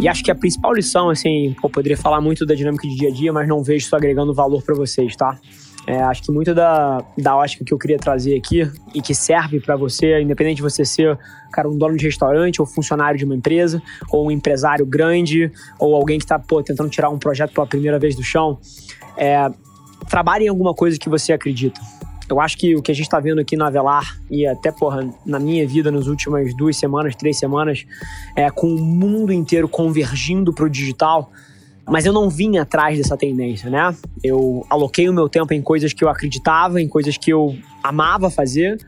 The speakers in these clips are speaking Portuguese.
E acho que a principal lição, assim, eu poderia falar muito da dinâmica de dia a dia, mas não vejo isso agregando valor para vocês, tá? É, acho que muito da, da ótica que eu queria trazer aqui e que serve para você, independente de você ser, cara, um dono de restaurante ou funcionário de uma empresa, ou um empresário grande, ou alguém que está tentando tirar um projeto pela primeira vez do chão, é, trabalhe em alguma coisa que você acredita. Eu acho que o que a gente está vendo aqui na Avelar e até, porra, na minha vida nas últimas duas semanas, três semanas, é, com o mundo inteiro convergindo para o digital, mas eu não vim atrás dessa tendência, né? Eu aloquei o meu tempo em coisas que eu acreditava, em coisas que eu amava fazer,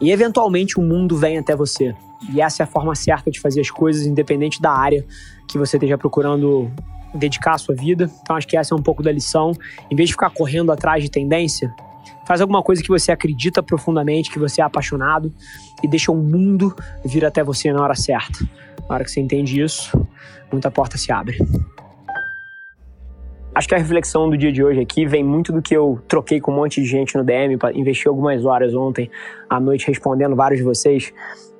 e eventualmente o mundo vem até você. E essa é a forma certa de fazer as coisas, independente da área que você esteja procurando dedicar a sua vida. Então acho que essa é um pouco da lição. Em vez de ficar correndo atrás de tendência, Faz alguma coisa que você acredita profundamente, que você é apaixonado e deixa o mundo vir até você na hora certa. Na hora que você entende isso, muita porta se abre. Acho que a reflexão do dia de hoje aqui vem muito do que eu troquei com um monte de gente no DM, investi algumas horas ontem à noite respondendo vários de vocês.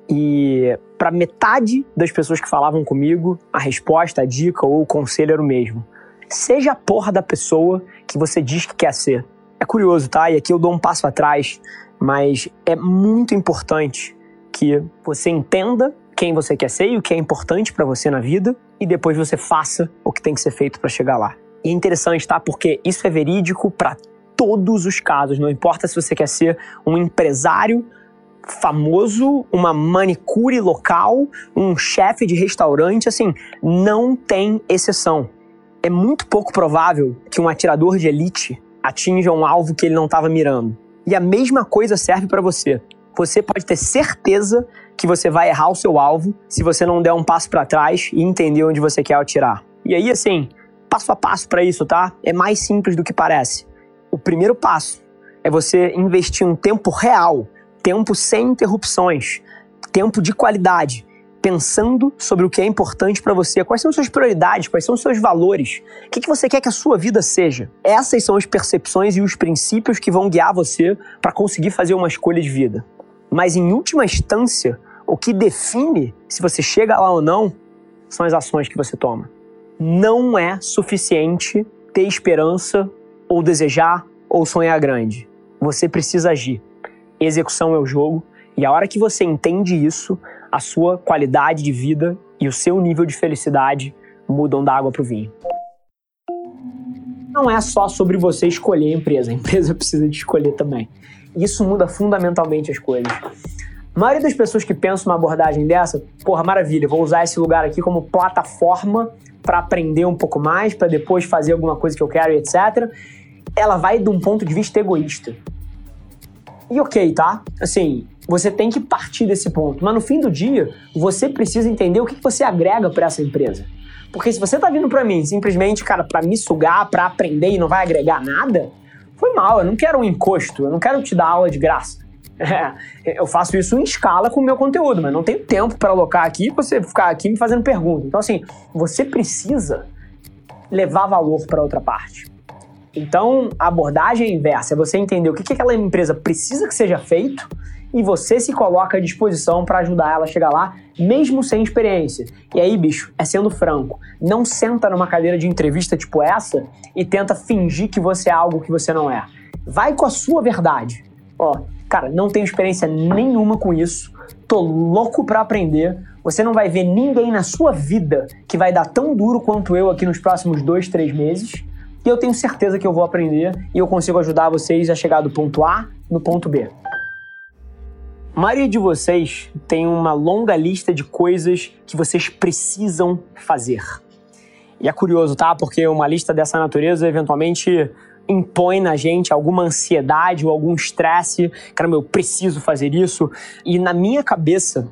E para metade das pessoas que falavam comigo, a resposta, a dica ou o conselho era o mesmo. Seja a porra da pessoa que você diz que quer ser. É curioso, tá? E aqui eu dou um passo atrás, mas é muito importante que você entenda quem você quer ser e o que é importante para você na vida e depois você faça o que tem que ser feito para chegar lá. E é interessante, tá? Porque isso é verídico para todos os casos, não importa se você quer ser um empresário famoso, uma manicure local, um chefe de restaurante, assim, não tem exceção. É muito pouco provável que um atirador de elite atinja um alvo que ele não estava mirando. E a mesma coisa serve para você. Você pode ter certeza que você vai errar o seu alvo se você não der um passo para trás e entender onde você quer atirar. E aí, assim, passo a passo para isso, tá? É mais simples do que parece. O primeiro passo é você investir um tempo real, tempo sem interrupções, tempo de qualidade pensando sobre o que é importante para você, quais são suas prioridades, quais são seus valores, o que, que você quer que a sua vida seja. Essas são as percepções e os princípios que vão guiar você para conseguir fazer uma escolha de vida. Mas em última instância, o que define se você chega lá ou não são as ações que você toma. Não é suficiente ter esperança ou desejar ou sonhar grande. Você precisa agir. Execução é o jogo, e a hora que você entende isso, a sua qualidade de vida e o seu nível de felicidade mudam da água para o vinho. Não é só sobre você escolher a empresa, a empresa precisa de escolher também. Isso muda fundamentalmente as coisas. A maioria das pessoas que pensam numa abordagem dessa, porra, maravilha, vou usar esse lugar aqui como plataforma para aprender um pouco mais, para depois fazer alguma coisa que eu quero etc. Ela vai de um ponto de vista egoísta. E ok, tá? Assim, você tem que partir desse ponto. Mas no fim do dia, você precisa entender o que você agrega para essa empresa. Porque se você tá vindo para mim simplesmente, cara, para me sugar, para aprender e não vai agregar nada, foi mal. Eu não quero um encosto, eu não quero te dar aula de graça. É, eu faço isso em escala com o meu conteúdo, mas não tenho tempo para alocar aqui pra você ficar aqui me fazendo perguntas. Então, assim, você precisa levar valor para outra parte. Então, a abordagem é inversa, é você entender o que, que aquela empresa precisa que seja feito e você se coloca à disposição para ajudar ela a chegar lá, mesmo sem experiência. E aí, bicho, é sendo franco, não senta numa cadeira de entrevista tipo essa e tenta fingir que você é algo que você não é. Vai com a sua verdade. Ó, cara, não tenho experiência nenhuma com isso, tô louco para aprender. Você não vai ver ninguém na sua vida que vai dar tão duro quanto eu aqui nos próximos dois, três meses. e eu tenho certeza que eu vou aprender e eu consigo ajudar vocês a chegar do ponto A no ponto B. A maioria de vocês tem uma longa lista de coisas que vocês precisam fazer. E é curioso, tá? Porque uma lista dessa natureza eventualmente impõe na gente alguma ansiedade ou algum estresse. Caramba, eu preciso fazer isso. E na minha cabeça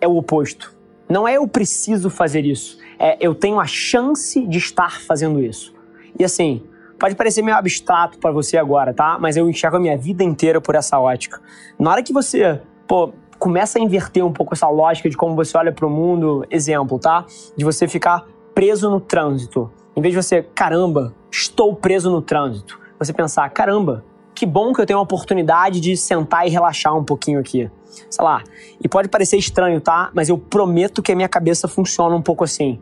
é o oposto. Não é eu preciso fazer isso, é eu tenho a chance de estar fazendo isso. E assim, pode parecer meio abstrato para você agora, tá? Mas eu enxergo a minha vida inteira por essa ótica. Na hora que você, pô, começa a inverter um pouco essa lógica de como você olha para o mundo, exemplo, tá? De você ficar preso no trânsito. Em vez de você, caramba, estou preso no trânsito. Você pensar, caramba, que bom que eu tenho a oportunidade de sentar e relaxar um pouquinho aqui. Sei lá. E pode parecer estranho, tá? Mas eu prometo que a minha cabeça funciona um pouco assim.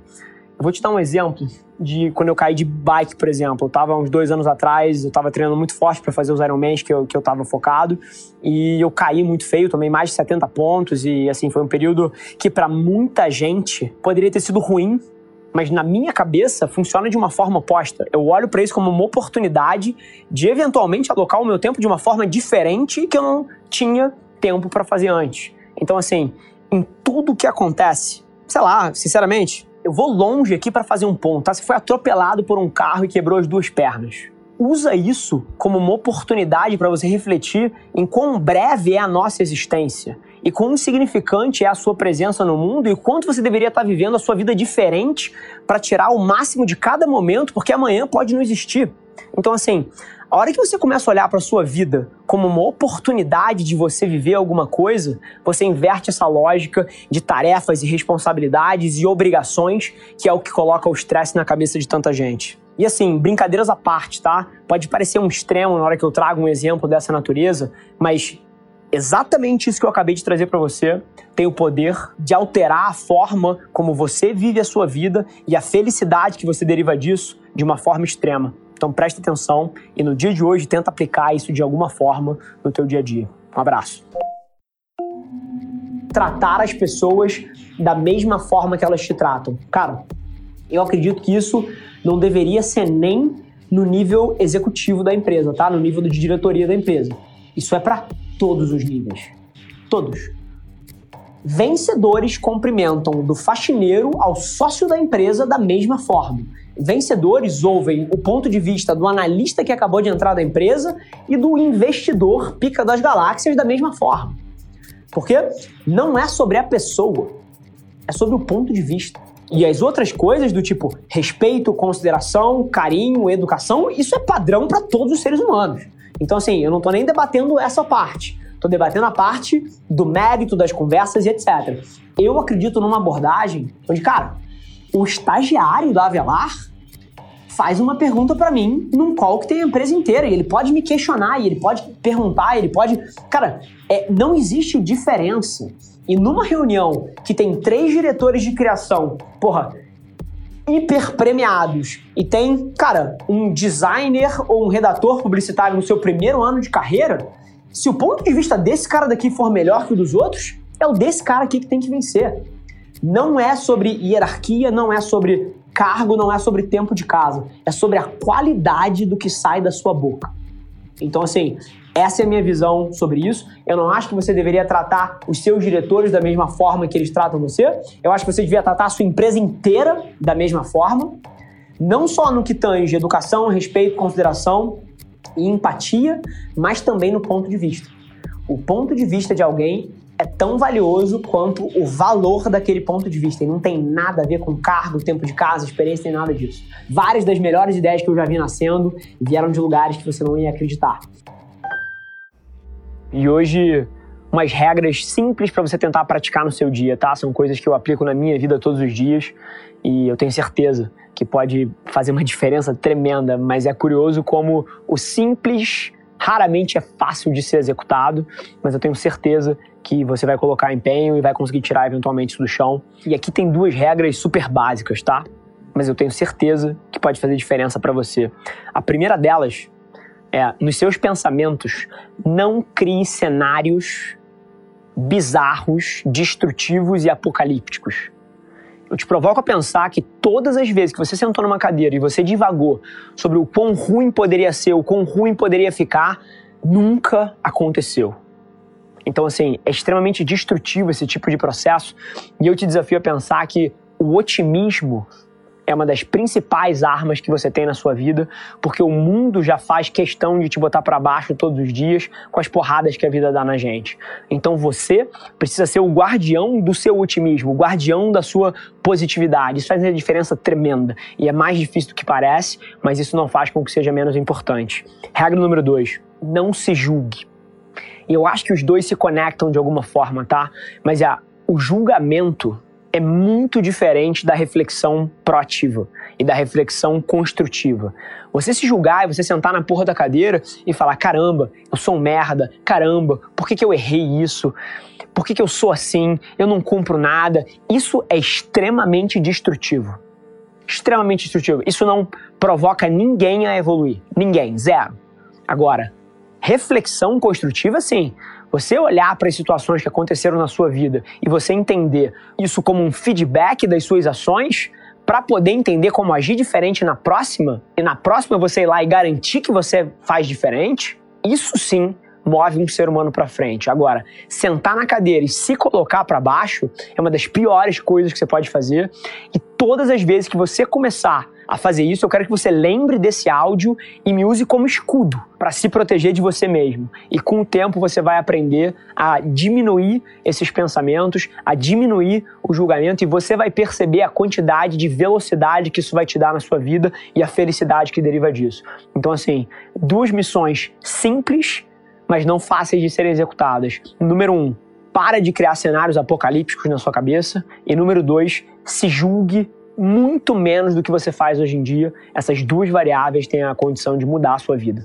Eu vou te dar um exemplo de quando eu caí de bike, por exemplo. Eu tava uns dois anos atrás, eu tava treinando muito forte para fazer os Ironmans que eu, que eu tava focado. E eu caí muito feio, tomei mais de 70 pontos. E assim, foi um período que para muita gente poderia ter sido ruim. Mas na minha cabeça funciona de uma forma oposta. Eu olho para isso como uma oportunidade de eventualmente alocar o meu tempo de uma forma diferente que eu não tinha tempo para fazer antes. Então, assim, em tudo que acontece, sei lá, sinceramente, eu vou longe aqui para fazer um ponto, tá? Você foi atropelado por um carro e quebrou as duas pernas. Usa isso como uma oportunidade para você refletir em quão breve é a nossa existência e quão insignificante é a sua presença no mundo e quanto você deveria estar vivendo a sua vida diferente para tirar o máximo de cada momento, porque amanhã pode não existir. Então, assim, a hora que você começa a olhar para a sua vida como uma oportunidade de você viver alguma coisa, você inverte essa lógica de tarefas e responsabilidades e obrigações, que é o que coloca o estresse na cabeça de tanta gente. E assim, brincadeiras à parte, tá? Pode parecer um extremo na hora que eu trago um exemplo dessa natureza, mas exatamente isso que eu acabei de trazer para você tem o poder de alterar a forma como você vive a sua vida e a felicidade que você deriva disso de uma forma extrema. Então preste atenção e no dia de hoje tenta aplicar isso de alguma forma no teu dia a dia. Um abraço. Tratar as pessoas da mesma forma que elas te tratam. Cara, eu acredito que isso não deveria ser nem no nível executivo da empresa, tá? No nível de diretoria da empresa. Isso é para todos os níveis. Todos. Vencedores cumprimentam do faxineiro ao sócio da empresa da mesma forma vencedores ouvem o ponto de vista do analista que acabou de entrar da empresa e do investidor pica das galáxias da mesma forma. Porque não é sobre a pessoa, é sobre o ponto de vista. E as outras coisas do tipo respeito, consideração, carinho, educação, isso é padrão para todos os seres humanos. Então, assim, eu não estou nem debatendo essa parte. Estou debatendo a parte do mérito das conversas e etc. Eu acredito numa abordagem onde, cara, o estagiário da Avelar faz uma pergunta para mim num call que tem a empresa inteira e ele pode me questionar e ele pode perguntar, ele pode. Cara, é, não existe diferença. E numa reunião que tem três diretores de criação, porra, hiper premiados e tem, cara, um designer ou um redator publicitário no seu primeiro ano de carreira, se o ponto de vista desse cara daqui for melhor que o dos outros, é o desse cara aqui que tem que vencer. Não é sobre hierarquia, não é sobre cargo não é sobre tempo de casa, é sobre a qualidade do que sai da sua boca. Então, assim, essa é a minha visão sobre isso. Eu não acho que você deveria tratar os seus diretores da mesma forma que eles tratam você. Eu acho que você devia tratar a sua empresa inteira da mesma forma. Não só no que tange educação, respeito, consideração e empatia, mas também no ponto de vista. O ponto de vista de alguém é tão valioso quanto o valor daquele ponto de vista. E não tem nada a ver com cargo, tempo de casa, experiência, nem nada disso. Várias das melhores ideias que eu já vi nascendo vieram de lugares que você não ia acreditar. E hoje, umas regras simples para você tentar praticar no seu dia, tá? São coisas que eu aplico na minha vida todos os dias e eu tenho certeza que pode fazer uma diferença tremenda, mas é curioso como o simples raramente é fácil de ser executado, mas eu tenho certeza que você vai colocar empenho e vai conseguir tirar eventualmente isso do chão. E aqui tem duas regras super básicas, tá? Mas eu tenho certeza que pode fazer diferença para você. A primeira delas é, nos seus pensamentos, não crie cenários bizarros, destrutivos e apocalípticos. Eu te provoco a pensar que todas as vezes que você sentou numa cadeira e você divagou sobre o quão ruim poderia ser, o quão ruim poderia ficar, nunca aconteceu. Então, assim, é extremamente destrutivo esse tipo de processo e eu te desafio a pensar que o otimismo é uma das principais armas que você tem na sua vida, porque o mundo já faz questão de te botar para baixo todos os dias com as porradas que a vida dá na gente. Então você precisa ser o guardião do seu otimismo, o guardião da sua positividade. Isso faz uma diferença tremenda e é mais difícil do que parece, mas isso não faz com que seja menos importante. Regra número dois: não se julgue. E eu acho que os dois se conectam de alguma forma, tá? Mas é o julgamento é muito diferente da reflexão proativa e da reflexão construtiva. Você se julgar e você sentar na porra da cadeira e falar: caramba, eu sou um merda, caramba, por que, que eu errei isso? Por que, que eu sou assim? Eu não cumpro nada. Isso é extremamente destrutivo. Extremamente destrutivo. Isso não provoca ninguém a evoluir. Ninguém, zero. Agora, reflexão construtiva, sim. Você olhar para as situações que aconteceram na sua vida e você entender isso como um feedback das suas ações, para poder entender como agir diferente na próxima, e na próxima você ir lá e garantir que você faz diferente, isso sim move um ser humano para frente. Agora, sentar na cadeira e se colocar para baixo é uma das piores coisas que você pode fazer. E todas as vezes que você começar a fazer isso, eu quero que você lembre desse áudio e me use como escudo para se proteger de você mesmo. E com o tempo você vai aprender a diminuir esses pensamentos, a diminuir o julgamento e você vai perceber a quantidade de velocidade que isso vai te dar na sua vida e a felicidade que deriva disso. Então, assim, duas missões simples, mas não fáceis de serem executadas. Número um, para de criar cenários apocalípticos na sua cabeça. E número dois, se julgue muito menos do que você faz hoje em dia. Essas duas variáveis têm a condição de mudar a sua vida.